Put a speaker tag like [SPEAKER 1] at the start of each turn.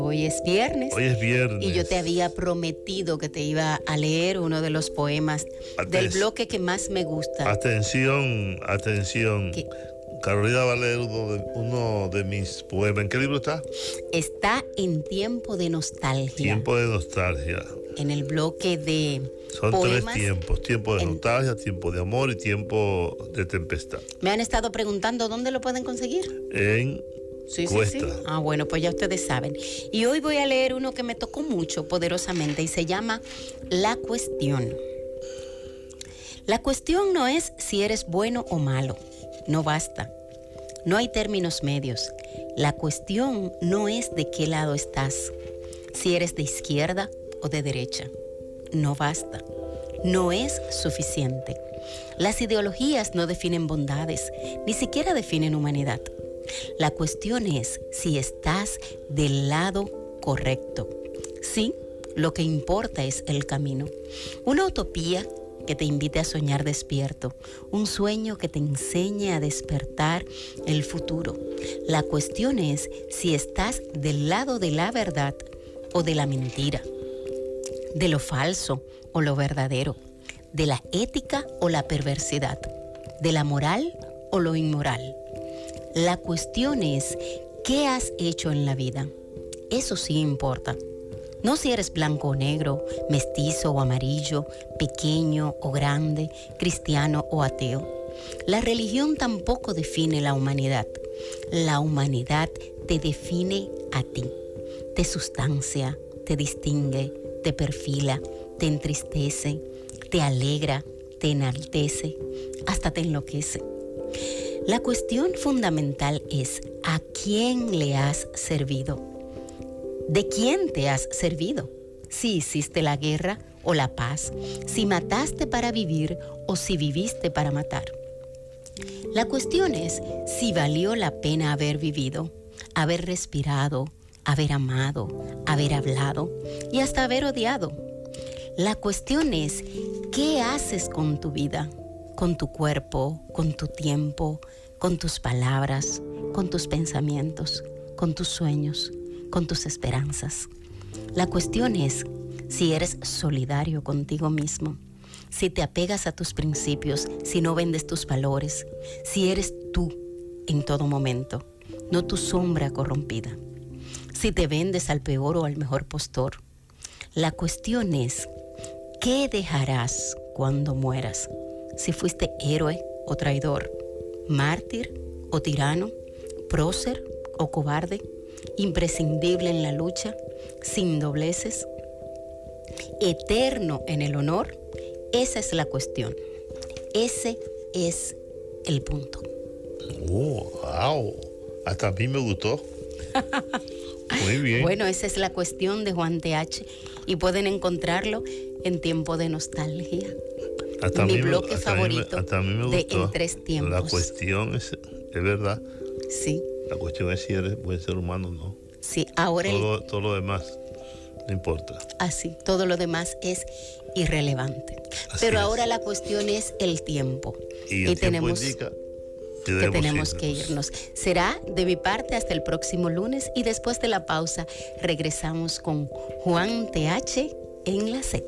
[SPEAKER 1] Hoy es viernes.
[SPEAKER 2] Hoy es viernes.
[SPEAKER 1] Y yo te había prometido que te iba a leer uno de los poemas del bloque que más me gusta.
[SPEAKER 2] Atención, atención. Carolina va a leer uno de, mis poemas. ¿En qué libro está?
[SPEAKER 1] Está en Tiempo de Nostalgia.
[SPEAKER 2] Tiempo de Nostalgia.
[SPEAKER 1] En el bloque de.
[SPEAKER 2] Son tres tiempos: tiempo de nostalgia, tiempo de amor y tiempo de tempestad.
[SPEAKER 1] Me han estado preguntando dónde lo pueden conseguir.
[SPEAKER 2] En
[SPEAKER 1] Sí, sí, sí. Ah, bueno, pues ya ustedes saben. Y hoy voy a leer uno que me tocó mucho poderosamente y se llama La cuestión. La cuestión no es si eres bueno o malo, no basta. No hay términos medios. La cuestión no es de qué lado estás, si eres de izquierda o de derecha. No basta. No es suficiente. Las ideologías no definen bondades, ni siquiera definen humanidad. La cuestión es si estás del lado correcto. Sí, lo que importa es el camino. Una utopía que te invite a soñar despierto, un sueño que te enseñe a despertar el futuro. La cuestión es si estás del lado de la verdad o de la mentira, de lo falso o lo verdadero, de la ética o la perversidad, de la moral o lo inmoral. La cuestión es, ¿qué has hecho en la vida? Eso sí importa. No si eres blanco o negro, mestizo o amarillo, pequeño o grande, cristiano o ateo. La religión tampoco define la humanidad. La humanidad te define a ti. Te sustancia, te distingue, te perfila, te entristece, te alegra, te enaltece, hasta te enloquece. La cuestión fundamental es a quién le has servido. ¿De quién te has servido? Si hiciste la guerra o la paz, si mataste para vivir o si viviste para matar. La cuestión es si valió la pena haber vivido, haber respirado, haber amado, haber hablado y hasta haber odiado. La cuestión es qué haces con tu vida con tu cuerpo, con tu tiempo, con tus palabras, con tus pensamientos, con tus sueños, con tus esperanzas. La cuestión es si eres solidario contigo mismo, si te apegas a tus principios, si no vendes tus valores, si eres tú en todo momento, no tu sombra corrompida, si te vendes al peor o al mejor postor. La cuestión es, ¿qué dejarás cuando mueras? si fuiste héroe o traidor, mártir o tirano, prócer o cobarde, imprescindible en la lucha, sin dobleces, eterno en el honor, esa es la cuestión. Ese es el punto.
[SPEAKER 2] Oh, wow. Hasta a mí me gustó. Muy bien.
[SPEAKER 1] Bueno, esa es la cuestión de Juan TH y pueden encontrarlo en tiempo de nostalgia mi bloque favorito de En Tres Tiempos.
[SPEAKER 2] La cuestión es, es verdad.
[SPEAKER 1] Sí.
[SPEAKER 2] La cuestión es si eres buen ser humano o no.
[SPEAKER 1] Sí, ahora.
[SPEAKER 2] Todo, todo lo demás no importa.
[SPEAKER 1] Así, todo lo demás es irrelevante. Pero ahora la cuestión es el tiempo.
[SPEAKER 2] Y, tenemos que
[SPEAKER 1] tenemos que irnos. Será de mi parte hasta el próximo lunes y después de la pausa regresamos con Juan TH en la Z.